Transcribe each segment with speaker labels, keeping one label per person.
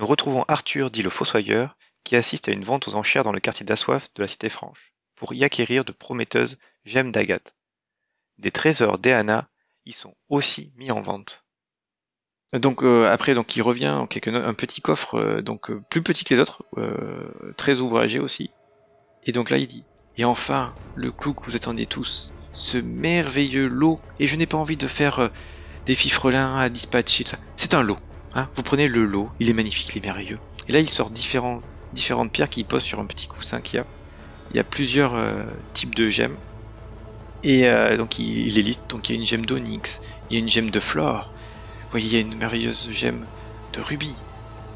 Speaker 1: Nous retrouvons Arthur dit le Fossoyeur, qui assiste à une vente aux enchères dans le quartier d'Assoif de la Cité Franche, pour y acquérir de prometteuses gemmes d'agate. Des trésors d'Eana y sont aussi mis en vente. Donc euh, après, donc il revient en quelque un petit coffre, euh, donc euh, plus petit que les autres, très ouvragé aussi. Et donc là il dit et enfin le clou que vous attendiez tous, ce merveilleux lot. Et je n'ai pas envie de faire des fifrelins à dispatcher. C'est un lot. Hein, vous prenez le lot, il est magnifique, il est merveilleux. Et là, il sort différents, différentes pierres qu'il pose sur un petit coussin qu'il y a. Il y a plusieurs euh, types de gemmes. Et euh, donc, il, il liste. Donc, il y a une gemme d'onyx, il y a une gemme de flore. Vous voyez, il y a une merveilleuse gemme de rubis.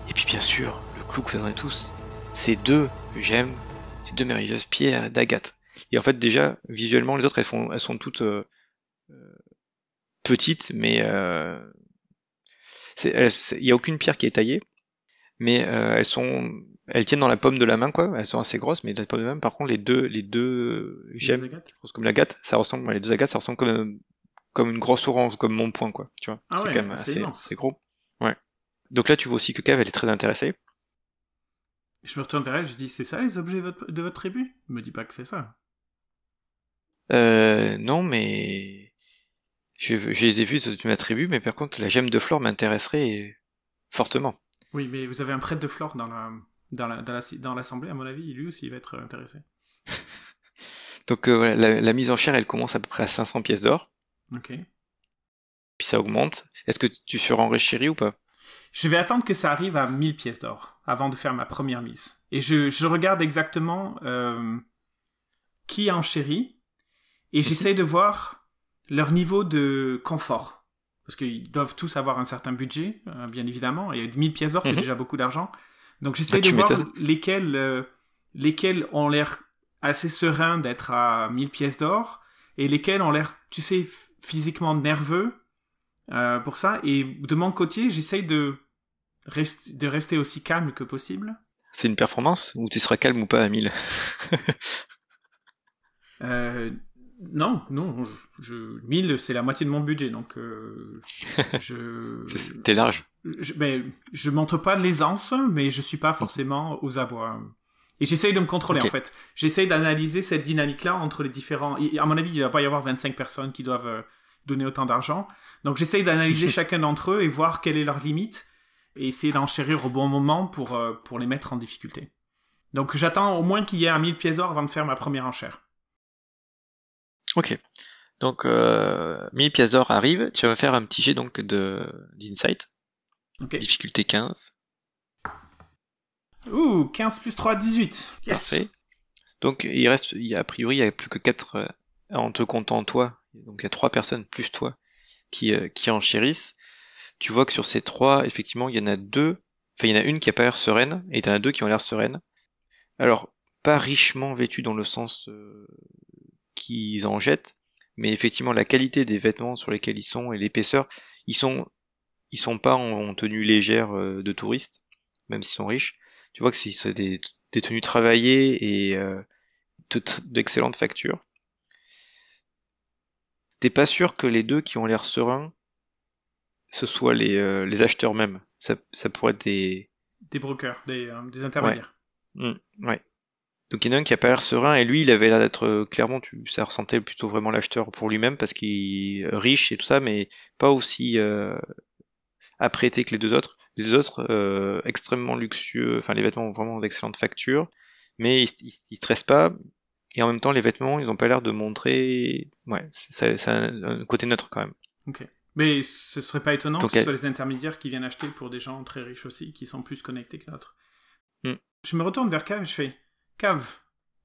Speaker 1: Et puis, bien sûr, le clou que vous attendez tous, c'est deux gemmes, ces deux merveilleuses pierres d'agate. Et en fait, déjà, visuellement, les autres, elles, font, elles sont toutes euh, euh, petites, mais euh, c'est- elles- c'est- il n'y a aucune pierre qui est taillée, mais euh, elles sont, elles tiennent dans la paume de la main, quoi. Elles sont assez grosses, mais dans la paume de la main. Par contre, les deux, les deux gemmes, grosses comme l'agate, ça ressemble, les deux agates, ça ressemble comme comme une grosse orange, comme mon poing, quoi. Tu vois,
Speaker 2: Ah
Speaker 1: c'est
Speaker 2: ouais,
Speaker 1: quand même assez, c'est gros. Ouais. Donc là, tu vois aussi que Kev, elle est très intéressée.
Speaker 2: Je me retourne vers elle, je dis c'est ça les objets de votre, de votre tribu? Me dis pas que c'est ça.
Speaker 1: Euh, non, mais je, je les ai vus de ma tribu, mais par contre, la gemme de flore m'intéresserait fortement.
Speaker 2: Oui, mais vous avez un prêtre de flore dans la dans la- dans la- dans l'assemblée, à mon avis, lui aussi il va être intéressé.
Speaker 1: Donc euh, voilà, la, la mise en chair, elle commence à peu près à 500 pièces d'or,
Speaker 2: Ok.
Speaker 1: puis ça augmente. Est-ce que tu seras enrichi ou pas?
Speaker 2: Je vais attendre que ça arrive à 1000 pièces d'or avant de faire ma première mise. Et je, je regarde exactement euh, qui a enchéri et j'essaie de voir leur niveau de confort. Parce qu'ils doivent tous avoir un certain budget, euh, bien évidemment. Et 1000 pièces d'or, c'est
Speaker 1: Mhm.
Speaker 2: déjà beaucoup d'argent. Donc j'essaie
Speaker 1: Bah,
Speaker 2: de voir lesquels, euh, lesquels ont l'air assez sereins d'être à 1000 pièces d'or et lesquels ont l'air, tu sais, physiquement nerveux euh, pour ça. Et de mon côté, j'essaye de, rest- de rester aussi calme que possible.
Speaker 1: C'est une performance ou tu seras calme ou pas à 1000
Speaker 2: Euh, non, non, je, je- 1000, c'est la moitié de mon budget, donc euh, je,
Speaker 1: T'es large.
Speaker 2: je, ben, je montre pas l'aisance, mais je suis pas forcément aux abois. Et j'essaye de me contrôler, en fait. J'essaye d'analyser cette dynamique-là entre les différents... À mon avis, il va pas y avoir 25 personnes qui doivent euh, donner autant d'argent. Donc j'essaye d'analyser chacun d'entre eux et voir quelle est leur limite, et essayer d'enchérir au bon moment pour, euh, pour les mettre en difficulté. Donc j'attends au moins qu'il y ait un 1000 pièces d'or avant de faire ma première enchère.
Speaker 1: Ok. Donc euh, 1000 pièces d'or arrivent. Tu vas me faire un petit jet donc de d'insight.
Speaker 2: Ok.
Speaker 1: Difficulté 15.
Speaker 2: Ouh, 15 plus 3, 18. Yes.
Speaker 1: Parfait. Donc il reste, il y a, a priori, il y a plus que 4 en te comptant toi. Donc il y a trois personnes plus toi qui, euh, qui enchérissent. Tu vois que sur ces trois, effectivement, il y en a deux. Enfin, il y en a une qui a pas l'air sereine et il y en a deux qui ont l'air sereines. Alors, pas richement vêtues dans le sens euh, qu'ils en jettent, mais effectivement la qualité des vêtements sur lesquels ils sont et l'épaisseur, ils sont ils sont pas en, en tenue légère euh, de touristes, même s'ils sont riches. Tu vois que c'est des, des tenues travaillées et euh, de tr- d'excellentes factures. T'es pas sûr que les deux qui ont l'air sereins, ce soient les, euh, les acheteurs même. ça, ça pourrait être des.
Speaker 2: Des brokers, des, euh, des intermédiaires.
Speaker 1: Ouais. Donc il y en a un qui a pas l'air serein et lui il avait l'air d'être euh, clairement tu ça ressentait plutôt vraiment l'acheteur pour lui-même parce qu'il est riche et tout ça mais pas aussi euh, apprêté que les deux autres. Les deux autres euh, extrêmement luxueux, enfin les vêtements ont vraiment d'excellentes factures mais ils, ils, ils stressent pas et en même temps les vêtements ils ont pas l'air de montrer ouais c'est ça, a un côté neutre quand même.
Speaker 2: Ok. Mais ce serait pas étonnant Donc, que ce soit les intermédiaires qui viennent acheter pour des gens très riches aussi, qui sont plus connectés que d'autres.
Speaker 1: Mm.
Speaker 2: Je me retourne vers Cave et je fais Cave,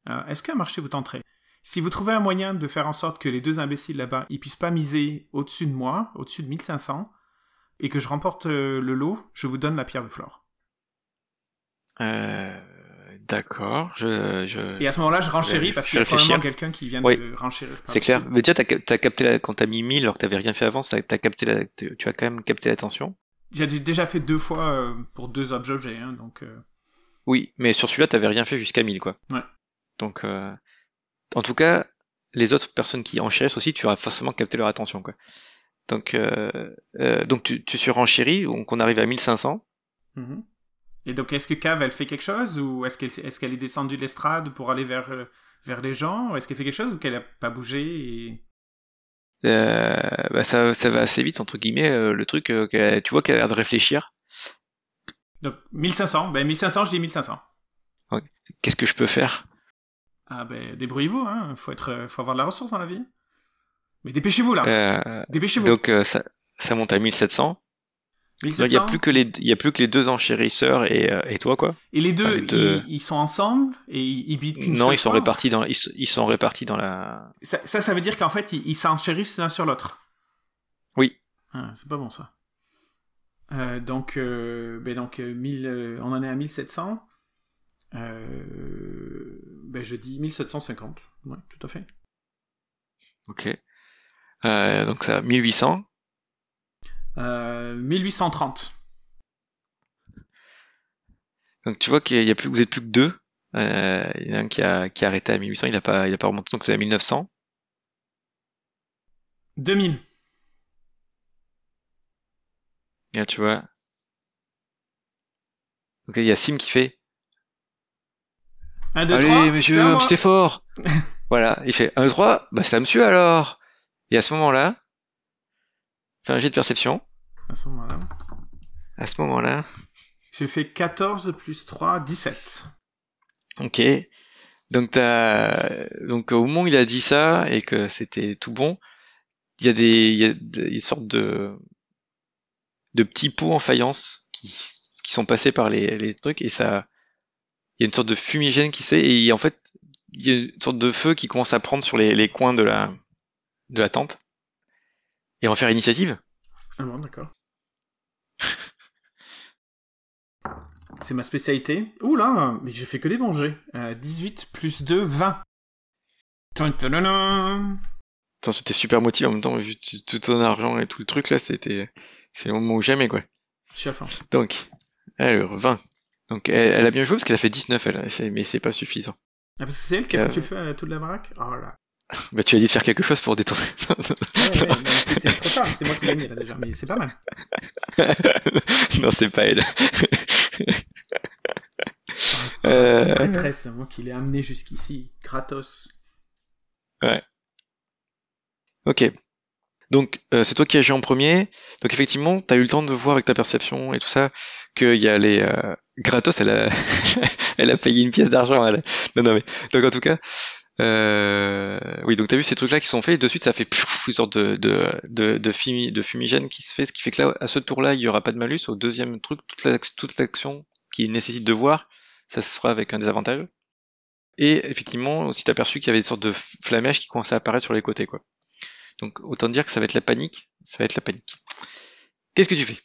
Speaker 2: euh, est-ce qu'un marché vous tenterait Si vous trouvez un moyen de faire en sorte que les deux imbéciles là-bas, ils puissent pas miser au-dessus de moi, au-dessus de 1500, et que je remporte euh, le lot, je vous donne la pierre de flore.
Speaker 1: Euh, D'accord. Je, je,
Speaker 2: Et à ce moment-là, je renchéris parce qu'il y a probablement quelqu'un qui vient
Speaker 1: Oui.
Speaker 2: de renchérir.
Speaker 1: C'est clair. Mais déjà, t'as, cap- t'as capté la, quand t'as mis 1000 alors que t'avais rien fait avant, capté la, tu as quand même capté l'attention.
Speaker 2: J'ai déjà fait deux fois pour deux objets, hein, donc.
Speaker 1: Oui, mais sur celui-là, t'avais rien fait jusqu'à 1000, quoi.
Speaker 2: Ouais.
Speaker 1: Donc, euh, en tout cas, les autres personnes qui enchérissent aussi, tu auras forcément capté leur attention, quoi. Donc, euh, euh, donc tu, tu surenchéris, donc on arrive à 1500.
Speaker 2: mhm. Et donc, est-ce que Cave, elle fait quelque chose ou est-ce qu'elle est, descendue de l'estrade pour aller vers, vers les gens Est-ce qu'elle fait quelque chose ou qu'elle a pas bougé et...
Speaker 1: Bah ça, ça va assez vite, entre guillemets, le truc, tu vois qu'elle a l'air de réfléchir.
Speaker 2: Donc, 1500. Ben, 1500, je dis 1500.
Speaker 1: Qu'est-ce que je peux faire?
Speaker 2: Ah ben, débrouillez-vous, hein. Faut, être, euh, faut avoir de la ressource dans la vie. Mais dépêchez-vous, là.
Speaker 1: euh,
Speaker 2: Dépêchez-vous.
Speaker 1: Donc, euh, ça, ça monte à 1700. Là,
Speaker 2: 1700.
Speaker 1: Il y a plus que les, il y a plus que les deux enchérisseurs et, et toi, quoi?
Speaker 2: Et les deux,
Speaker 1: les deux.
Speaker 2: Ils, ils sont ensemble et ils, ils qu'une
Speaker 1: Non, ils sont
Speaker 2: fois
Speaker 1: répartis dans, ils, sont répartis dans la.
Speaker 2: Ça, ça, ça veut dire qu'en fait, ils ils s'enchérissent l'un sur l'autre.
Speaker 1: Oui.
Speaker 2: Ah, c'est pas bon ça. Euh, donc, euh, ben donc euh, 1000, euh, on en est à 1700. Euh, ben je dis 1750. Ouais, tout à fait.
Speaker 1: Ok. Donc ça, 1800.
Speaker 2: Euh, 1830.
Speaker 1: Donc tu vois qu'il y a plus, vous êtes plus que deux. Il y en a un qui a, qui a arrêté à 1800, il a pas, il a pas remonté, donc c'est à 1900.
Speaker 2: 2000.
Speaker 1: Et là, tu vois. Donc il y a Sim qui fait
Speaker 2: 1, 2,
Speaker 1: Allez,
Speaker 2: 3.
Speaker 1: monsieur, un petit effort. voilà, il fait 1, 2, 3, bah c'est à monsieur alors. Et à ce moment-là, fais un jet de perception.
Speaker 2: À ce moment-là.
Speaker 1: À ce moment-là,
Speaker 2: J'ai fait 14 plus 3, 17.
Speaker 1: ok. Donc t'as, donc au moment où il a dit ça et que c'était tout bon, il y a des, il y a des sortes de, de petits pots en faïence qui, sont passés par les, trucs et ça, il y a une sorte de fumigène qui s'est et en fait il y a une sorte de feu qui commence à prendre sur les, coins de la, de la tente. Et va faire initiative.
Speaker 2: Ah bon, d'accord. C'est ma spécialité. Ouh là, mais je fais que des bons jets. Euh, 18 plus 2, 20. Tum, tadadam.
Speaker 1: C'était super motivé en même temps, vu tout ton argent et tout le truc là, c'était, c'est le moment ou jamais quoi.
Speaker 2: Je suis à fond.
Speaker 1: Donc, alors, 20. Donc, elle, elle a bien joué parce qu'elle a fait 19 elle, mais c'est pas suffisant.
Speaker 2: Ah, parce que c'est elle qui a
Speaker 1: Euh.
Speaker 2: foutu le feu à toute la baraque? Oh là.
Speaker 1: Bah, tu as dit de faire quelque chose pour détourner.
Speaker 2: Ouais, ouais, c'était trop tard, c'est moi qui l'ai gagné là déjà, mais c'est pas mal.
Speaker 1: non, c'est pas elle. Euh,
Speaker 2: Traîtresse, moi qui l'ai amené jusqu'ici, gratos.
Speaker 1: Ok. Donc, euh, c'est toi qui agis en premier. Donc, effectivement, t'as eu le temps de voir avec ta perception et tout ça qu'il y a les euh, gratos. Elle a, elle a payé une pièce d'argent. Elle. Non, non, mais donc en tout cas, euh, oui. Donc, t'as vu ces trucs-là qui sont faits. Et de suite, ça fait pfff, une sorte de de de, de, fumi- de fumigène qui se fait, ce qui fait que là, à ce tour-là, il y aura pas de malus. Au deuxième truc, toute la- toute l'action qui nécessite de voir, ça se fera avec un désavantage. Et effectivement, aussi t'as aperçu qu'il y avait des sortes de flamèches qui commençaient à apparaître sur les côtés, quoi. Donc autant dire que ça va être la panique. Ça va être la panique. Qu'est-ce que tu fais?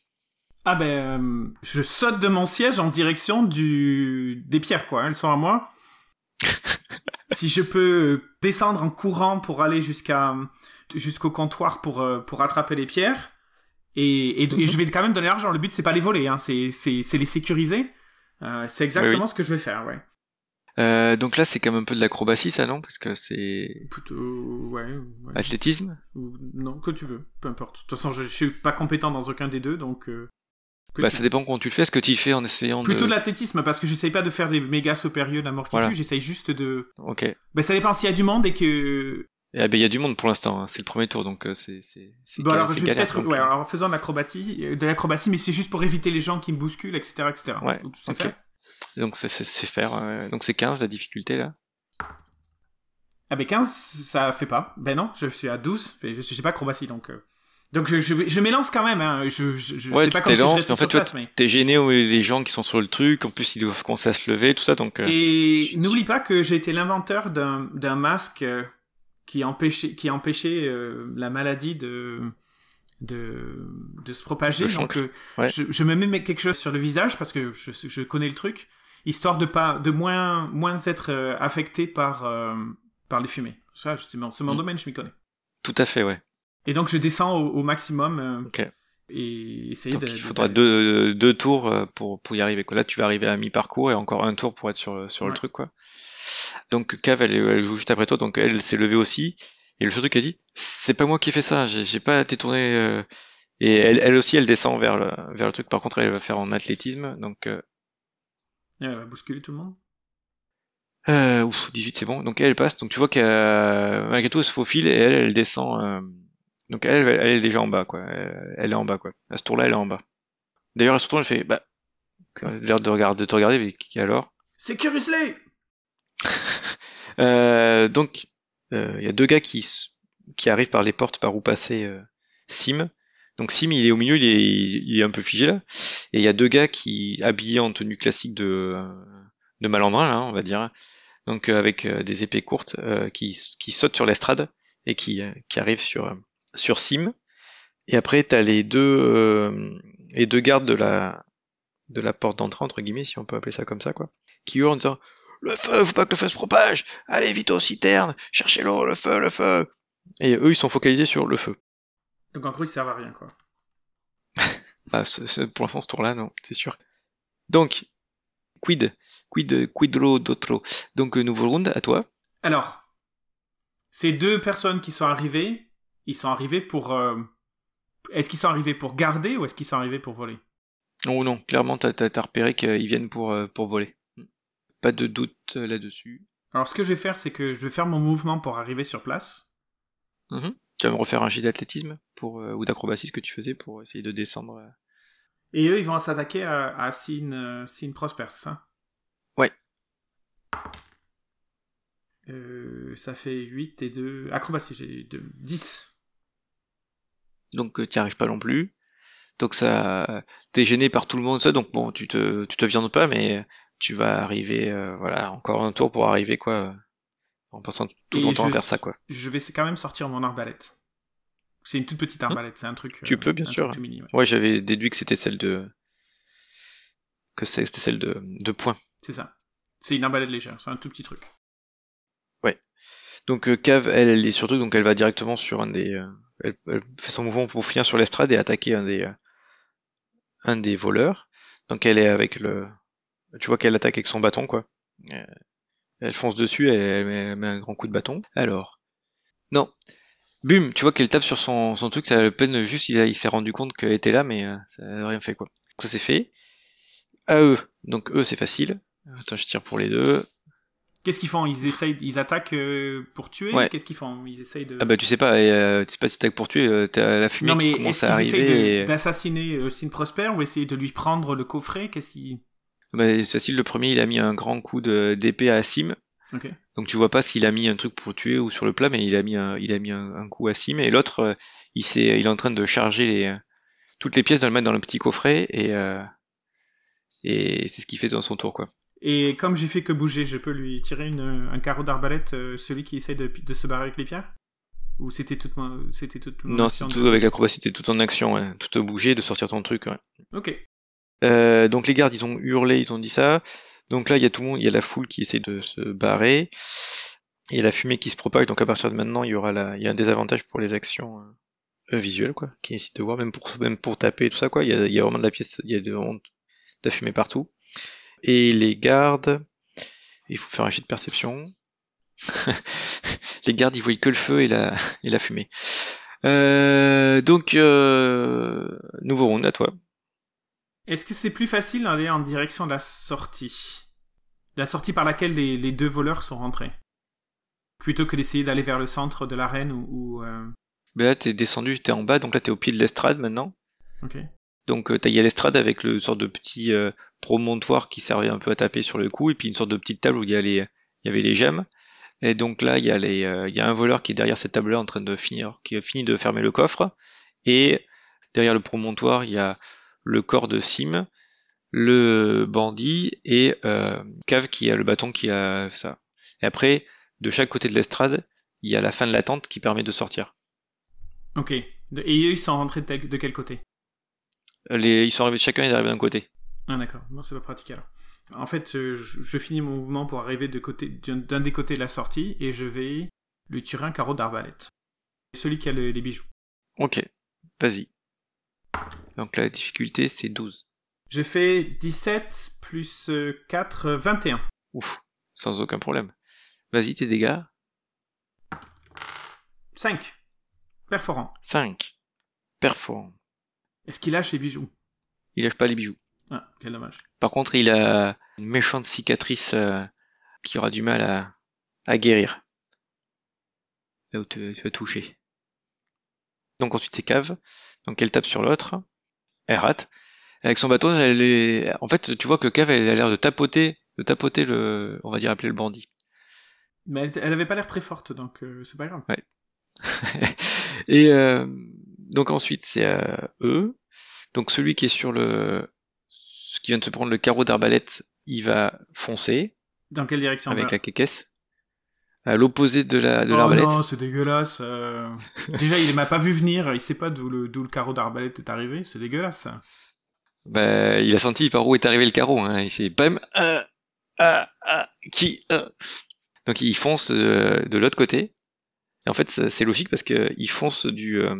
Speaker 2: Ah ben, euh, je saute de mon siège en direction du... des pierres, quoi. Elles sont à moi. si je peux descendre en courant pour aller jusqu'à jusqu'au comptoir pour, euh, pour attraper les pierres. Et, et, et je vais quand même donner l'argent. Le but, c'est pas les voler, hein. c'est, les sécuriser. Euh, c'est exactement
Speaker 1: Oui,
Speaker 2: ce que je vais faire, ouais.
Speaker 1: Euh, Donc là, c'est quand même un peu de l'acrobatie, ça, non? Parce que c'est
Speaker 2: Plutôt, ouais. ouais.
Speaker 1: athlétisme?
Speaker 2: Ou- Non, que tu veux, peu importe. De toute façon, je, je suis pas compétent dans aucun des deux, donc. euh,
Speaker 1: Bah, ça dépend comment tu le fais. Est-ce que tu le fais en essayant
Speaker 2: Plutôt
Speaker 1: de...
Speaker 2: de l'athlétisme, parce que j'essaye pas de faire des méga périlleux à mort qui
Speaker 1: Voilà.
Speaker 2: tue, j'essaye juste de...
Speaker 1: Ok.
Speaker 2: Bah, ça dépend s'il y a du monde et que...
Speaker 1: Et, ah, ben, il y a du monde pour l'instant. hein. C'est le premier tour, donc euh, c'est
Speaker 2: Bon,
Speaker 1: gal-
Speaker 2: alors, je vais peut-être... Ouais, alors, en faisant de l'acrobatie, de l'acrobatie, mais c'est juste pour éviter les gens qui me bousculent, etc., etc.
Speaker 1: Ouais, ok.
Speaker 2: fait.
Speaker 1: Donc c'est faire. euh, Donc c'est 15 la difficulté là.
Speaker 2: Ah ben 15, ça fait pas. Ben non, je suis à 12, mais je sais pas acrobatie, donc... euh, Donc je, je, je m'élance quand même, hein. je,
Speaker 1: Ouais,
Speaker 2: sais pas comme si je
Speaker 1: mais en fait, tu
Speaker 2: mais...
Speaker 1: T'es gêné aux- les gens qui sont sur le truc. En plus ils doivent commencer à se lever, tout ça. Donc euh,
Speaker 2: Et n'oublie pas que j'ai été l'inventeur d'un masque qui empêchait, qui empêchait la maladie de, de, de se propager. Donc, euh,
Speaker 1: Ouais.
Speaker 2: je, je me mets quelque chose sur le visage parce que je, je connais le truc, histoire de pas, de moins, moins être euh, affecté par, euh, par les fumées. Ça, c'est mon, c'est mon
Speaker 1: Mm.
Speaker 2: domaine, je m'y connais.
Speaker 1: tout à fait, ouais.
Speaker 2: Et donc, je descends au, au maximum euh, et essayer
Speaker 1: Donc
Speaker 2: de.
Speaker 1: il faudra deux, deux tours pour, pour y arriver. Quoi. Là, tu vas arriver à mi-parcours et encore un tour pour être sur, sur le truc. quoi. Donc Cav, elle, elle joue juste après toi, donc elle s'est levée aussi. Et le truc qu'elle dit, c'est pas moi qui ai fait ça, j'ai pas été tourné. euh, Et elle, elle aussi, elle descend vers le, vers le truc. Par contre, elle va faire en athlétisme. Donc, euh,
Speaker 2: Elle va bousculer tout le monde?
Speaker 1: euh, ouf, 18, c'est bon. Donc elle passe. Donc tu vois qu'elle, malgré tout, elle se faufile et elle, elle descend. euh, Donc elle, elle est déjà en bas, quoi. Elle, est en bas, quoi. À ce tour-là, elle est en bas. D'ailleurs, à ce tour, elle fait, bah, a l'air de, regarder, de te regarder, mais qui alors?
Speaker 2: Sécurise-les
Speaker 1: Euh, donc, il y a deux gars qui, qui arrivent par les portes par où passer euh, Sim. Donc Sim, il est au milieu, il est, il est un peu figé là. Et il y a deux gars qui, habillés en tenue classique de, euh, de malandrin, là, on va dire. Donc euh, avec euh, des épées courtes, euh, qui, qui sautent sur l'estrade et qui, euh, qui arrivent sur, euh, sur Sim. Et après, t'as les deux, euh, les deux gardes de la, de la porte d'entrée, entre guillemets, si on peut appeler ça comme ça, quoi. Qui hurlent en disant le feu, faut pas que le feu se propage. Allez vite aux citernes, cherchez l'eau, le feu, le feu. Et eux, ils sont focalisés sur le feu.
Speaker 2: Donc en gros, ils servent à rien, quoi.
Speaker 1: Ah, pour l'instant, ce tour-là, non, c'est sûr. Donc, quid, quid, quidro d'autro. Donc, euh, nouveau round, à toi.
Speaker 2: Alors, ces deux personnes qui sont arrivées, ils sont arrivés pour. euh, Est-ce qu'ils sont arrivés pour garder ou est-ce qu'ils sont arrivés pour voler?
Speaker 1: Oh non, clairement, t'as, t'as repéré qu'ils viennent pour, euh, pour voler. Pas de doute euh, là-dessus.
Speaker 2: Alors, ce que je vais faire, c'est que je vais faire mon mouvement pour arriver sur place.
Speaker 1: Mhm. Tu vas me refaire un jet d'athlétisme pour, euh, ou d'acrobatie, ce que tu faisais pour essayer de descendre. euh.
Speaker 2: Et eux, ils vont s'attaquer à, à Sin, Sin Prosper, c'est ça
Speaker 1: Ouais.
Speaker 2: Euh, ça fait 8 et 2. Acrobatie, j'ai 2. 10.
Speaker 1: donc t'y arrives pas non plus. Donc ça, t'es gêné par tout le monde, ça. Donc bon, tu te, tu te viandes pas, mais tu vas arriver, euh, voilà, encore un tour pour arriver quoi, euh, en passant tout ton temps faire ça quoi.
Speaker 2: Je vais quand même sortir mon arbalète. C'est une toute petite arbalète, c'est un truc.
Speaker 1: Tu
Speaker 2: euh,
Speaker 1: peux, bien
Speaker 2: un
Speaker 1: sûr.
Speaker 2: mini, ouais.
Speaker 1: Ouais, j'avais déduit que c'était celle de, que c'est- c'était celle de, de points.
Speaker 2: C'est ça. C'est une arbalète légère, c'est un tout petit truc.
Speaker 1: Donc euh, Cave, elle, elle est sur truc, donc elle va directement sur un des, euh, elle, elle fait son mouvement pour finir sur l'estrade et attaquer un des, euh, un des voleurs. Donc elle est avec le, tu vois qu'elle attaque avec son bâton quoi. Euh, Elle fonce dessus, elle, elle met, un grand coup de bâton. Alors, non, bum, tu vois qu'elle tape sur son, son truc, ça a à peine juste, il, s'est rendu compte qu'elle était là, mais euh, ça n'a rien fait quoi. Ça c'est fait. À eux, donc eux c'est facile. Attends, je tire pour les deux.
Speaker 2: Qu'est-ce qu'ils font? Ils essayent, ils attaquent euh, pour tuer?
Speaker 1: Ouais.
Speaker 2: Qu'est-ce qu'ils font? Ils essayent de.
Speaker 1: Ah bah tu sais pas, et, euh, tu sais pas si t'as que pour tuer, euh, t'as la fumée
Speaker 2: non mais
Speaker 1: qui commence à
Speaker 2: qu'ils
Speaker 1: arriver. et-
Speaker 2: d'assassiner Sin Prosper ou essayer de lui prendre le coffret? Qu'est-ce qui
Speaker 1: Bah, c'est facile, le premier il a mis un grand coup de- d'épée à Sim,
Speaker 2: Ok.
Speaker 1: donc tu vois pas s'il a mis un truc pour tuer ou sur le plat, mais il a mis un, il a mis un, un coup à Sim, et l'autre euh, il, est en train de charger les, euh, toutes les pièces, de le mettre dans le petit coffret, et, euh, et c'est ce qu'il fait dans son tour quoi.
Speaker 2: Et comme j'ai fait que bouger, je peux lui tirer une, un carreau d'arbalète, euh, celui qui essaie de, de se barrer avec les pierres? Ou c'était toute ma, c'était toute mon
Speaker 1: Non, c'est
Speaker 2: de-
Speaker 1: tout avec l'acrobatie, t'es tout en action, ouais. tout bouger, de sortir ton truc. Ouais.
Speaker 2: Ok.
Speaker 1: Euh, donc les gardes, ils ont hurlé, ils ont dit ça. Donc là, il y a tout le monde, il y a la foule qui essaie de se barrer. Il y a la fumée qui se propage, donc à partir de maintenant, il y aura la... il y a un désavantage pour les actions euh, visuelles, quoi, qui essaient de voir, même pour, même pour taper tout ça, quoi. Il y a, vraiment de la pièce, il y a de- la fumée partout. Et les gardes, il faut faire un jet de perception. les gardes, ils voient que le feu et la, et la fumée. Euh, donc, nouveau round à toi.
Speaker 2: Est-ce que c'est plus facile d'aller en direction de la sortie? La sortie par laquelle les, les deux voleurs sont rentrés? Plutôt que d'essayer d'aller vers le centre de l'arène ou... euh,
Speaker 1: Ben là, t'es descendu, t'es en bas, donc là, t'es au pied de l'estrade maintenant.
Speaker 2: Ok.
Speaker 1: Donc, euh, t'as- il y a l'estrade avec le sorte de petit euh, promontoire qui servait un peu à taper sur le cou, et puis une sorte de petite table où il y, a les, il y avait les gemmes. Et donc là, il y, a les, euh, il y a un voleur qui est derrière cette table-là en train de finir, qui a fini de fermer le coffre. Et derrière le promontoire, il y a le corps de Sim, le bandit et euh, Cave qui a le bâton qui a ça. Et après, de chaque côté de l'estrade, il y a la fin de la tente qui permet de sortir.
Speaker 2: Ok. Et ils sont rentrés de, quel côté?
Speaker 1: Les, ils sont arrivés, chacun est arrivé d'un côté.
Speaker 2: Ah d'accord, non c'est pas pratique alors. En fait, je, je finis mon mouvement pour arriver de côté d'un d'un des côtés de la sortie et je vais lui tirer un carreau d'arbalète. Celui qui a le- les bijoux.
Speaker 1: Ok, vas-y. Donc la difficulté c'est 12.
Speaker 2: Je fais 17 plus euh, 4, euh, 21.
Speaker 1: Ouf, sans aucun problème. Vas-y, tes dégâts.
Speaker 2: 5. Perforant.
Speaker 1: 5. Perform.
Speaker 2: Est-ce qu'il lâche les bijoux?
Speaker 1: Il lâche pas les bijoux.
Speaker 2: Ah, quel dommage.
Speaker 1: Par contre, il a une méchante cicatrice euh, qui aura du mal à, à guérir. Là où tu, tu vas toucher. Donc ensuite c'est cave. Donc elle tape sur l'autre. Elle rate. Avec son bâton, elle est... en fait, tu vois que cave elle a l'air de tapoter, de tapoter le, on va dire appeler le bandit.
Speaker 2: Mais elle, elle avait pas l'air très forte, donc euh, c'est pas grave.
Speaker 1: Et euh, donc ensuite c'est euh, eux. Donc celui qui est sur le, ce qui vient de se prendre le carreau d'arbalète, il va foncer
Speaker 2: Dans quelle direction
Speaker 1: avec
Speaker 2: va?
Speaker 1: la caisse à l'opposé de la de
Speaker 2: Oh
Speaker 1: l'arbalète.
Speaker 2: non, c'est dégueulasse. euh. Déjà, il m'a pas vu venir, il sait pas d'où le, d'où le carreau d'arbalète est arrivé, c'est dégueulasse. ça.
Speaker 1: Bah, il a senti par où est arrivé le carreau. Hein. Il s'est bam, ah, ah, ah, qui, ah. Donc il fonce euh, de l'autre côté. Et en fait, c'est logique parce que il fonce du euh,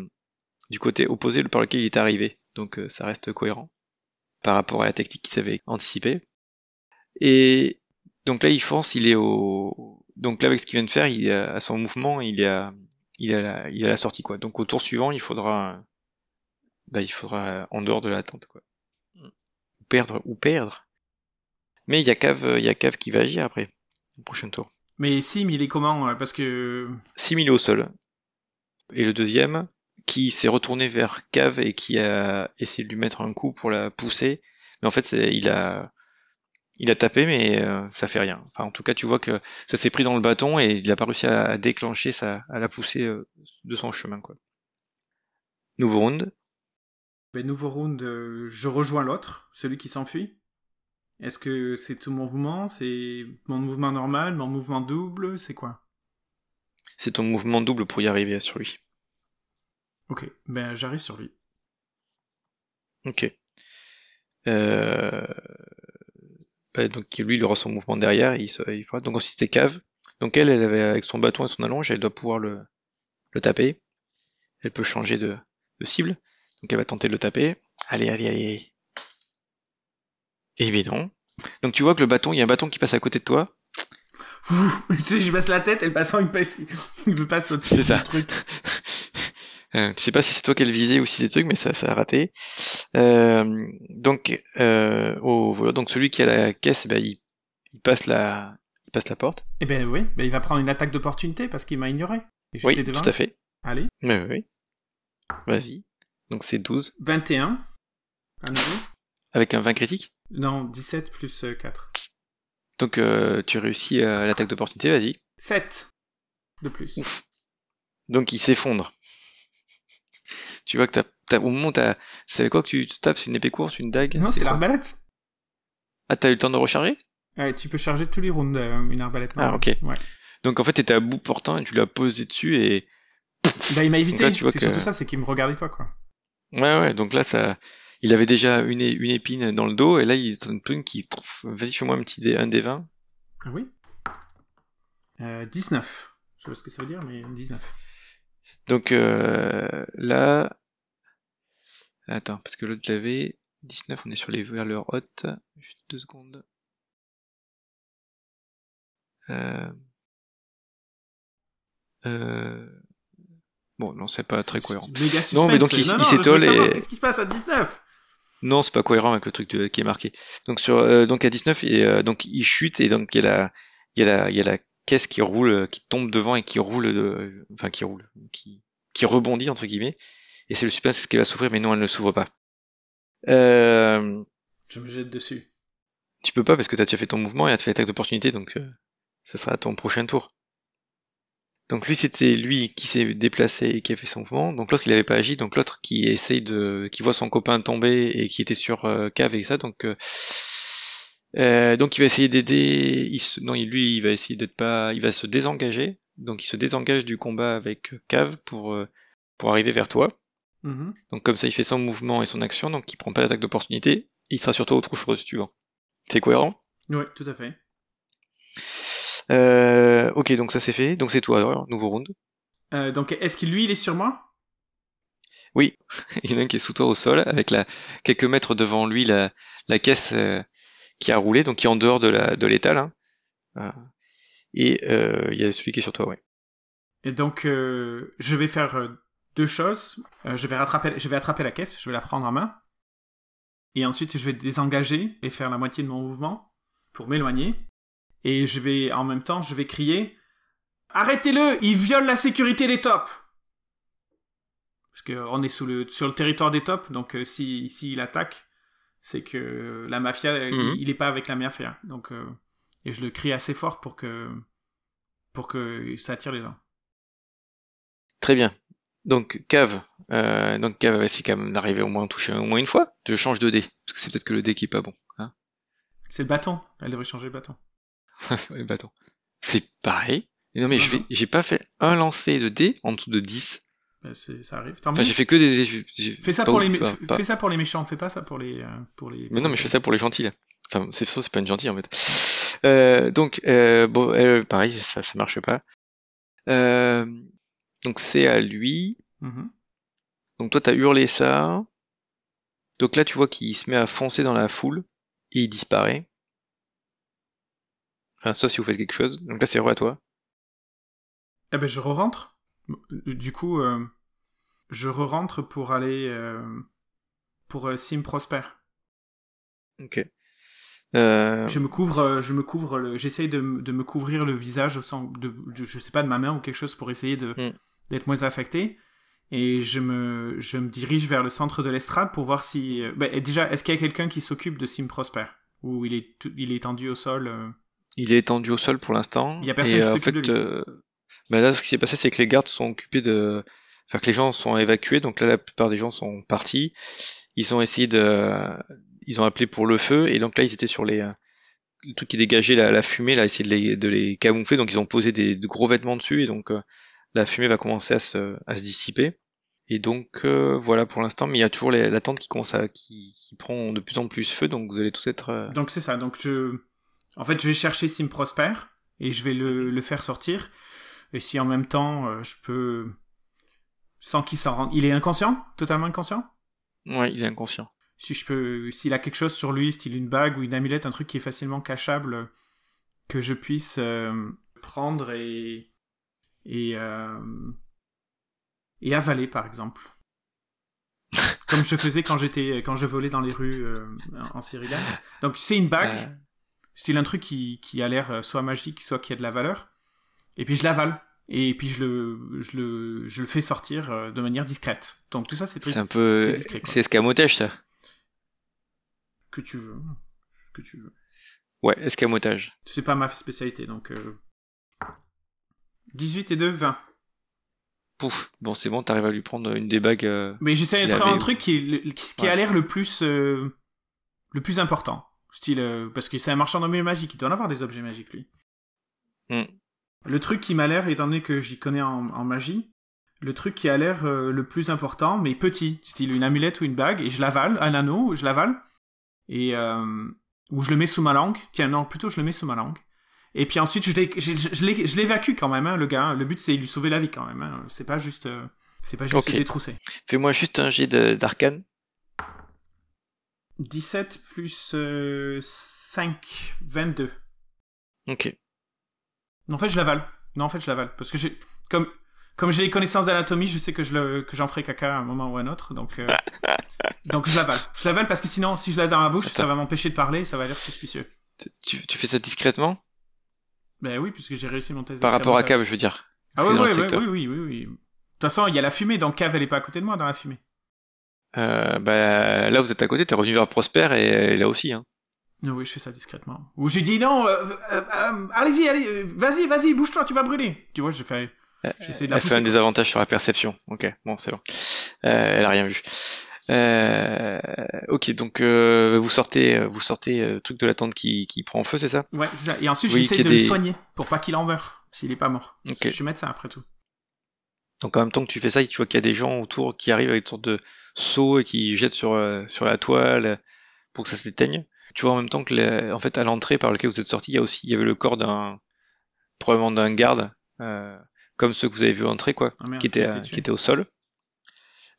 Speaker 1: du côté opposé par lequel il est arrivé. Donc euh, ça reste cohérent par rapport à la technique qu'il avait anticipée. Et donc là, il fonce, il est au donc là avec ce qu'il vient de faire, il est à son mouvement, il est à il est à la, il est à la sortie quoi. Donc au tour suivant, il faudra bah, il faudra en dehors de la tente quoi perdre ou perdre. Mais il y a Cave, il y a Cave qui va agir après, au prochain tour.
Speaker 2: Mais Sim, il est comment euh, Parce que.
Speaker 1: 6000 au sol. Et le deuxième, qui s'est retourné vers Cave et qui a essayé de lui mettre un coup pour la pousser. Mais en fait, c'est- il a, il a tapé, mais euh, ça fait rien. Enfin, en tout cas, tu vois que ça s'est pris dans le bâton et il a pas réussi à, déclencher ça, à la pousser euh, de son chemin, quoi. Nouveau round.
Speaker 2: Ben, nouveau round, euh, je rejoins l'autre, celui qui s'enfuit. Est-ce que c'est tout mon mouvement? C'est mon mouvement normal Mon mouvement double? C'est quoi?
Speaker 1: C'est ton mouvement double pour y arriver sur lui.
Speaker 2: Ok, ben j'arrive sur lui.
Speaker 1: Ok. Euh... donc lui, il aura son mouvement derrière, et il se... il fera- Donc ensuite c'était cave. Donc elle, elle avait avec son bâton et son allonge, elle doit pouvoir le, le taper. Elle peut changer de, de cible. Donc elle va tenter de le taper. Allez, allez, allez. Et bien non. Donc tu vois que le bâton, il y a un bâton qui passe à côté de toi.
Speaker 2: tu sais, je baisse la tête et le passant il passe, il me passe
Speaker 1: C'est ça.
Speaker 2: truc.
Speaker 1: Euh, tu sais pas si c'est toi qui le visais ou si c'est truc, mais ça, ça a raté. Euh, donc, euh, au voleur, donc celui qui a la caisse, eh ben, il, il passe la, il passe la porte.
Speaker 2: Eh ben oui, ben, il va prendre une attaque d'opportunité parce qu'il m'a ignoré. Et
Speaker 1: Oui, tout à fait.
Speaker 2: Allez,
Speaker 1: Oui, oui. Vas-y. Donc c'est 12.
Speaker 2: 21. À nouveau.
Speaker 1: Avec un 20 critique?
Speaker 2: Non, 17 plus euh, 4.
Speaker 1: Donc euh, tu réussis à l'attaque d'opportunité, vas-y.
Speaker 2: 7 de plus.
Speaker 1: Ouf. Donc il s'effondre. Tu vois que t'as, au moment t'as, c'est quoi que tu tapes, c'est une épée courte, une dague
Speaker 2: Non, c'est l'arbalète.
Speaker 1: Ah, t'as eu le temps de recharger?
Speaker 2: Ouais, tu peux charger tous les rounds euh, une arbalète.
Speaker 1: Ah, ok.
Speaker 2: Ouais.
Speaker 1: Donc en fait t'étais à bout portant et tu l'as posé dessus et
Speaker 2: Bah, il m'a évité. C'est
Speaker 1: que-
Speaker 2: surtout ça, c'est qu'il me regardait pas, quoi.
Speaker 1: Ouais, ouais, donc là, ça, il avait déjà une, une épine dans le dos, et là, il est une prune qui, vas-y, fais-moi un petit dé, un des 20.
Speaker 2: Ah oui. Euh, 19. Je sais pas ce que ça veut dire, mais 19.
Speaker 1: Donc, euh, là, attends, parce que l'autre l'avait, 19, on est sur les valeurs hautes, juste deux secondes. Euh, euh, bon, non, c'est pas très cohérent.
Speaker 2: Suspense.
Speaker 1: Non, mais donc, il- s'étole et-
Speaker 2: Qu'est-ce qui se passe à 19
Speaker 1: Non, c'est pas cohérent avec le truc qui est marqué. Donc sur euh, donc à 19 et donc il chute et donc il y a la il y a la il y a la caisse qui roule qui tombe devant et qui roule de enfin qui roule qui qui rebondit entre guillemets et c'est le suspense qui va s'ouvrir mais non elle ne s'ouvre pas.
Speaker 2: Euh... Je me jette dessus.
Speaker 1: Tu peux pas parce que tu as déjà fait ton mouvement et tu fait l'attaque d'opportunité donc ça sera ton prochain tour. Donc lui c'était lui qui s'est déplacé et qui a fait son mouvement. Donc l'autre il avait pas agi. Donc l'autre qui essaye de, qui voit son copain tomber et qui était sur euh, cave et ça. Donc euh, euh, donc il va essayer d'aider. Il non lui il va essayer d'être pas, il va se désengager. Donc il se désengage du combat avec cave pour pour arriver vers toi. Mm-hmm. Donc comme ça il fait son mouvement et son action. Donc il prend pas l'attaque d'opportunité. Il sera sur toi au trou suivant. C'est cohérent?
Speaker 2: Oui tout à fait.
Speaker 1: Euh, ok, donc ça c'est fait. Donc c'est toi, alors, nouveau round.
Speaker 2: Euh, donc est-ce que lui, il est sur moi?
Speaker 1: Oui, il y en a un qui est sous toi au sol, avec la quelques mètres devant lui la, la caisse euh, qui a roulé, donc qui est en dehors de la de l'étal. Hein. Euh, et euh, il y a celui qui est sur toi, ouais.
Speaker 2: Et donc je vais faire deux choses. je vais rattraper, je vais attraper la caisse, je vais la prendre en main. Et ensuite, je vais désengager et faire la moitié de mon mouvement pour m'éloigner et je vais en même temps, je vais crier Arrêtez-le, il viole la sécurité des tops. Parce qu'on est sous le, sur le territoire des tops, donc euh, si, il attaque, c'est que la mafia, euh, mhm. il, n'est pas avec la mafia. Donc, euh, et je le crie assez fort pour que, pour que ça attire les gens.
Speaker 1: Très bien. Donc cave, donc cave va essayer quand même d'arriver au moins toucher au moins une fois. Je change de dé parce que c'est peut-être que le dé qui est pas bon. Hein
Speaker 2: c'est le bâton. Elle devrait changer le bâton.
Speaker 1: C'est pareil. Non mais je fais, j'ai pas fait un lancer de dés en dessous de 10.
Speaker 2: ça arrive.
Speaker 1: Enfin, j'ai fait que des.
Speaker 2: Fais ça pour les, fais ça pour les méchants. Fais pas ça pour les, euh, pour les.
Speaker 1: Mais non, mais je fais ça pour les gentils. Là. Enfin, c'est c'est pas une gentille en fait. Euh, donc, euh, bon, euh, pareil, ça, ça marche pas. Donc c'est à lui. Mm-hmm. Donc toi, t'as hurlé ça. Donc là, tu vois qu'il se met à foncer dans la foule et il disparaît. Enfin, sauf si vous faites quelque chose. Donc là, c'est re à toi.
Speaker 2: Eh ben, je re-rentre. Du coup, euh, je re-rentre pour aller euh, pour euh, Sim Prosper.
Speaker 1: Ok.
Speaker 2: Je me couvre, je me couvre, j'essaye de, de, me couvrir le visage, au de, je sais pas, de ma main ou quelque chose pour essayer de hmm. D'être moins affecté. Et je me, je me dirige vers le centre de l'estrade pour voir si. Ben, déjà, est-ce qu'il y a quelqu'un qui s'occupe de Sim Prosper? Ou il est, il est tendu au sol
Speaker 1: il est étendu au sol pour l'instant.
Speaker 2: Il y a personne qui
Speaker 1: en fait, euh, bah là, ce qui s'est passé, c'est que les gardes sont occupés de, enfin que les gens sont évacués. Donc là, la plupart des gens sont partis. Ils ont essayé de, ils ont appelé pour le feu et donc là, ils étaient sur les, le truc qui dégageait la, fumée, là, essayer de les, de les camoufler. Donc ils ont posé des de gros vêtements dessus et donc euh, la fumée va commencer à se, à se dissiper. Et donc euh, voilà pour l'instant, mais il y a toujours la tente qui commence à qui, qui prend de plus en plus feu, donc vous allez tous être.
Speaker 2: Donc c'est ça. Donc je en fait, je vais chercher Sim Prosper et je vais le, faire sortir. Et si en même temps, euh, je peux. Sans qu'il s'en rende. Il est inconscient? Totalement inconscient?
Speaker 1: Ouais, il est inconscient.
Speaker 2: Si je peux. S'il a quelque chose sur lui, style une bague ou une amulette, un truc qui est facilement cachable, que je puisse euh, prendre et. Et. Euh, et avaler, par exemple. Comme je faisais quand j'étais quand je volais dans les rues en Syrie. Donc c'est une bague style un truc qui, qui a l'air euh, soit magique, soit qui a de la valeur. Et puis je l'avale. Et puis je le, je le, je le fais sortir euh, de manière discrète. Donc tout ça, c'est
Speaker 1: C'est un peu. C'est escamotage, ça.
Speaker 2: Que tu veux. Que tu veux.
Speaker 1: Ouais, escamotage.
Speaker 2: C'est pas ma spécialité, donc. 18 euh, et 2, 20.
Speaker 1: Pouf, bon c'est bon, t'arrives à lui prendre une des bagues.
Speaker 2: Mais j'essaie de faire un truc qui, qui, a l'air le plus le plus important. Style, euh, parce que c'est un marchand d'objets magiques, il doit en avoir des objets magiques, lui. Hmm. Le truc qui m'a l'air, étant donné que j'y connais en, magie, le truc qui a l'air euh, le plus important, mais petit, style une amulette ou une bague, et je l'avale, un anneau, je l'avale, et euh, ou je le mets sous ma langue. Tiens, non, plutôt je le mets sous ma langue. Et puis ensuite, je l'évacue quand même, hein, le gars. Le but, c'est de lui sauver la vie quand même. Hein. C'est pas juste, c'est pas juste détrousser.
Speaker 1: Fais-moi juste un jet d'arcane.
Speaker 2: 17 plus 5, 22.
Speaker 1: Ok.
Speaker 2: En fait, je l'avale. Non, en fait, je l'avale. Parce que j'ai. Comme. comme j'ai les connaissances d'anatomie, je sais que je le, que j'en ferai caca à un moment ou à un autre, donc euh, donc je l'avale. Je l'avale parce que sinon, si je l'ai dans la bouche, ça va m'empêcher de parler, ça va l'air suspicieux.
Speaker 1: Tu, tu fais ça discrètement?
Speaker 2: Ben oui, puisque j'ai réussi mon test.
Speaker 1: Par rapport à. Cave, je veux dire.
Speaker 2: Ah oui,
Speaker 1: dans
Speaker 2: oui, oui, oui, oui. De toute façon, il y a la fumée, donc Cave, elle est pas à côté de moi dans la fumée.
Speaker 1: Euh, bah, là, vous êtes à côté, t'es revenu vers Prosper et, et là aussi. Hein.
Speaker 2: Oui, je fais ça discrètement. Ou je dis non, euh, euh, euh, allez-y, allez, vas-y, vas-y, bouge-toi, tu vas brûler. Tu vois, je fais, j'essaie de la
Speaker 1: Elle fait un désavantage sur la perception. Ok, bon, c'est bon. Elle a rien vu. Euh, ok, donc euh, vous sortez, vous sortez euh, truc de la tente qui, qui prend feu, c'est ça?
Speaker 2: Ouais, c'est ça. Et ensuite,
Speaker 1: Oui,
Speaker 2: j'essaie de
Speaker 1: a
Speaker 2: le
Speaker 1: des-
Speaker 2: soigner pour pas qu'il en meure s'il est pas mort.
Speaker 1: Ok.
Speaker 2: Je suis médecin après tout.
Speaker 1: Donc en même temps que tu fais ça, tu vois qu'il y a des gens autour qui arrivent avec une sorte de seau et qui jettent sur, euh, sur la toile euh, pour que ça s'éteigne. Tu vois en même temps que la- en fait à l'entrée par lequel vous êtes sorti, il y a aussi il y avait le corps d'un probablement d'un garde euh, comme ceux que vous avez vu entrer quoi,
Speaker 2: Ah merde,
Speaker 1: qui était euh, qui était au sol.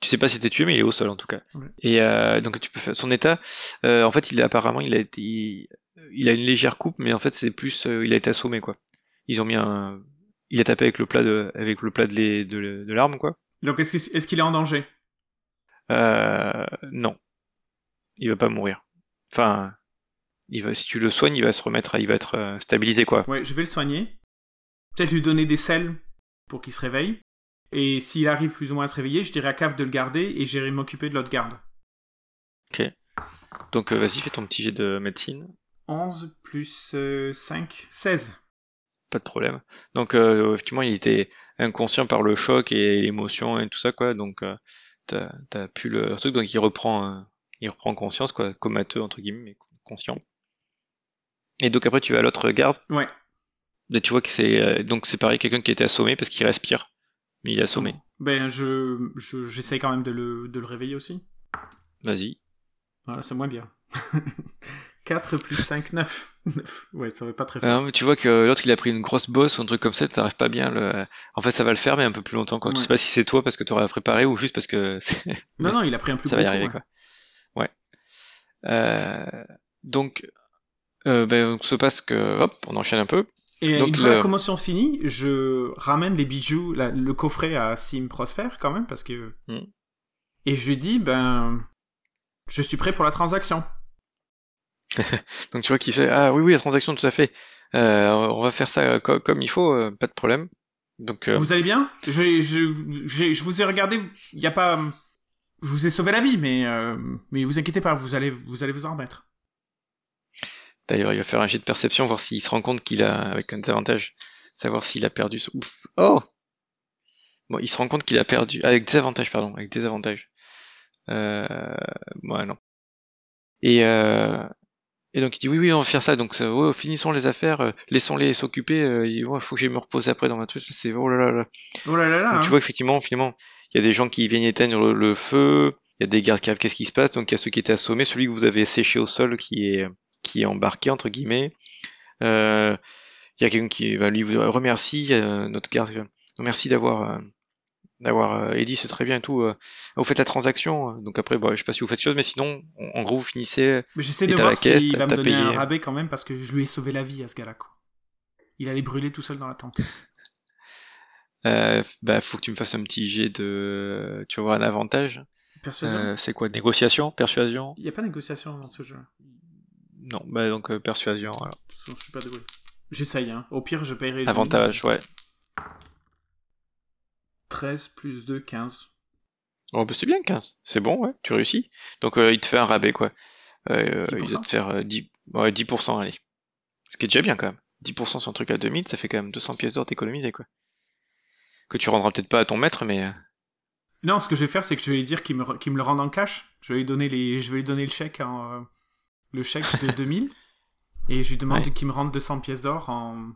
Speaker 1: Tu sais pas s'il était tué mais il est au sol en tout cas.
Speaker 2: Ouais.
Speaker 1: Et euh, donc tu peux faire son état euh, en fait, il est apparemment il a été il, il a une légère coupe mais en fait c'est plus euh, il a été assommé quoi. Ils ont mis un il a tapé avec le plat de avec le plat de les- de, de l'arme quoi.
Speaker 2: Donc, est-ce qu'il est en danger?
Speaker 1: Euh, non. Il va pas mourir. Enfin, il va, si tu le soignes, il va se remettre, à- il va être euh, stabilisé, quoi.
Speaker 2: Ouais, je vais le soigner. Peut-être lui donner des sels pour qu'il se réveille. Et s'il arrive plus ou moins à se réveiller, je dirais à Cave de le garder et j'irai m'occuper de l'autre garde.
Speaker 1: Donc, euh, vas-y, fais ton petit jet de médecine.
Speaker 2: 11 plus euh, 5, 16.
Speaker 1: Pas de problème. Donc, euh, effectivement, il était inconscient par le choc et l'émotion et tout ça, quoi. Donc, euh, t'as, pu le truc. Donc, il reprend, euh, il reprend conscience, quoi. Comateux, entre guillemets, mais conscient. Et donc, après, tu vas à l'autre garde.
Speaker 2: Ouais.
Speaker 1: Et tu vois que c'est, euh, donc, c'est pareil, quelqu'un qui était assommé parce qu'il respire. Mais il est assommé.
Speaker 2: Ben, je, je- j'essaie quand même de le, de le réveiller aussi.
Speaker 1: Vas-y.
Speaker 2: Voilà, c'est moins bien. 4 plus 5, 9. 9. Ouais, ça va pas très fort.
Speaker 1: Alors, tu vois que l'autre il a pris une grosse bosse ou un truc comme ça, t'arrives pas bien. Le... En fait, ça va le faire, mais un peu plus longtemps. Quoi. Je
Speaker 2: Ouais.
Speaker 1: sais pas si c'est toi parce que t'aurais préparé ou juste parce que c'est-
Speaker 2: non, non, il a pris un plus
Speaker 1: ça va y arriver.
Speaker 2: coup,
Speaker 1: Quoi. Ouais. Euh, Donc, euh, ben, donc, se passe que, hop, on enchaîne un peu.
Speaker 2: Et
Speaker 1: Donc,
Speaker 2: une fois
Speaker 1: le-
Speaker 2: la commotion finie, je ramène les bijoux, la- le coffret à Sim Prosper quand même, parce que.
Speaker 1: Hmm.
Speaker 2: Et je lui dis, ben. Je suis prêt pour la transaction.
Speaker 1: Donc tu vois qu'il fait ah oui oui la transaction tout à fait. Euh, on va faire ça co- comme il faut, euh, pas de problème. Donc euh,
Speaker 2: Vous allez bien? Je, je, je, je vous ai regardé, il y a pas. Je vous ai sauvé la vie, mais. euh, mais vous inquiétez pas, vous allez, vous allez vous en remettre.
Speaker 1: D'ailleurs il va faire un jet de perception voir s'il se rend compte qu'il a avec un désavantage, savoir s'il a perdu. son- Ouf oh bon il se rend compte qu'il a perdu avec désavantage pardon avec désavantage. Euh, ouais non. Et euh, et donc il dit oui oui on va faire ça donc ça, ouais, finissons les affaires, euh, laissons-les s'occuper. Euh, il ouais, faut que j'aille me reposer après dans ma truc. C'est oh là là là.
Speaker 2: Oh là là là
Speaker 1: Donc,
Speaker 2: hein.
Speaker 1: tu vois effectivement, finalement, il y a des gens qui viennent éteindre le, le feu, il y a des gardes qui arrivent, qu'est-ce qui se passe? Donc il y a ceux qui étaient assommés, celui que vous avez séché au sol qui est qui est embarqué entre guillemets. Euh, il y a quelqu'un qui va lui vous remercie euh, notre garde, euh, merci d'avoir euh, d'avoir aidé, c'est très bien et tout. vous faites la transaction, donc après, bon, je sais pas si vous faites chose, mais sinon, en gros, vous finissez.
Speaker 2: Mais j'essaie de voir
Speaker 1: la caisse,
Speaker 2: s'il
Speaker 1: t'as-
Speaker 2: va me donner un rabais quand même parce que je lui ai sauvé la vie à ce gars-là. Il allait brûler tout seul dans la tente.
Speaker 1: Euh, bah, faut que tu me fasses un petit jet de, tu vas avoir un avantage.
Speaker 2: Persuasion
Speaker 1: Euh, c'est quoi, négociation, persuasion?
Speaker 2: Il n'y a pas de négociation dans ce jeu.
Speaker 1: Non, bah donc euh, persuasion. Alors.
Speaker 2: De toute façon, je suis pas doué. J'essaye, hein. Au pire, je paierai le
Speaker 1: Avantage, ouais.
Speaker 2: 13 plus 2, 15.
Speaker 1: Oh, bah c'est bien 15. C'est bon, ouais, tu réussis. Donc euh, il te fait un rabais, quoi. Euh, il
Speaker 2: 10%?
Speaker 1: va te faire euh, 10... Ouais, 10%, allez. Ce qui est déjà bien, quand même. 10% sur un truc à 2000, ça fait quand même 200 pièces d'or d'économiser, quoi. Que tu rendras peut-être pas à ton maître, mais... euh,
Speaker 2: Non, ce que je vais faire, c'est que je vais lui dire qu'il me, re- qu'il me le rende en cash. Je vais lui donner, les, je vais lui donner le chèque en, euh, le chèque de 2000. Et je lui demande
Speaker 1: Ouais.
Speaker 2: qu'il me rende 200 pièces d'or en.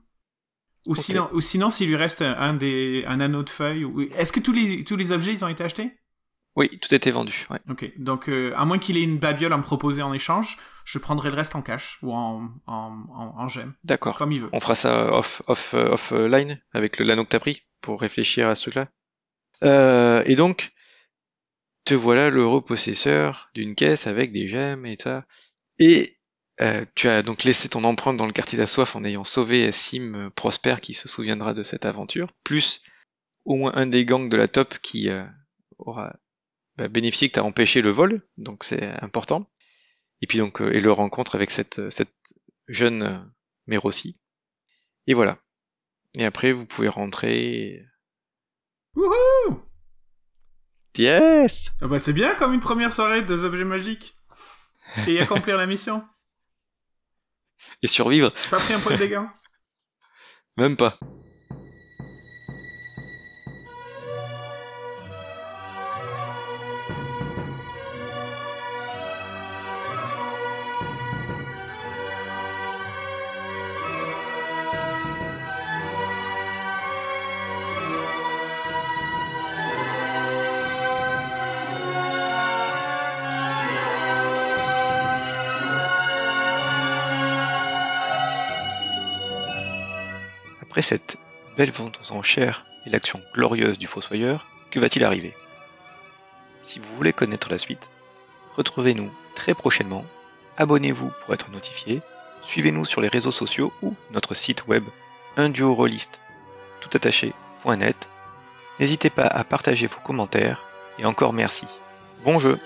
Speaker 2: Ou sinon, ou sinon s'il lui reste un, un des, un anneau de feuilles. ou- Est-ce que tous les, tous les objets, ils ont été achetés?
Speaker 1: Oui, tout était vendu, ouais.
Speaker 2: Ok, donc euh, à moins qu'il ait une babiole à me proposer en échange, je prendrai le reste en cash ou en, en, en, en gemme,
Speaker 1: D'accord.
Speaker 2: comme il veut.
Speaker 1: On fera ça off, off, euh, offline avec le l'anneau que t'as pris pour réfléchir à ce truc-là? Euh, et donc, te voilà l'heureux possesseur d'une caisse avec des gemmes et ça. Et euh, tu as donc laissé ton empreinte dans le quartier d'Assoif en ayant sauvé Sim euh, Prosper qui se souviendra de cette aventure, plus au moins un des gangs de la top qui euh, aura bah, bénéficié que tu as empêché le vol, donc c'est important. Et puis donc, euh, et le rencontre avec cette, cette jeune euh, Mérossi. Et voilà. Et après, vous pouvez rentrer.
Speaker 2: Wouhou
Speaker 1: Yes
Speaker 2: ah bah C'est bien comme une première soirée de deux objets magiques. Et accomplir la mission.
Speaker 1: Et survivre.
Speaker 2: Pas pris un point de dégâts
Speaker 1: Même pas. Cette belle vente aux enchères et l'action glorieuse du Fossoyeur, que va-t-il arriver? Si vous voulez connaître la suite, retrouvez-nous très prochainement, abonnez-vous pour être notifié, suivez-nous sur les réseaux sociaux ou notre site web unduorolist. N'hésitez pas à partager vos commentaires et encore merci. Bon jeu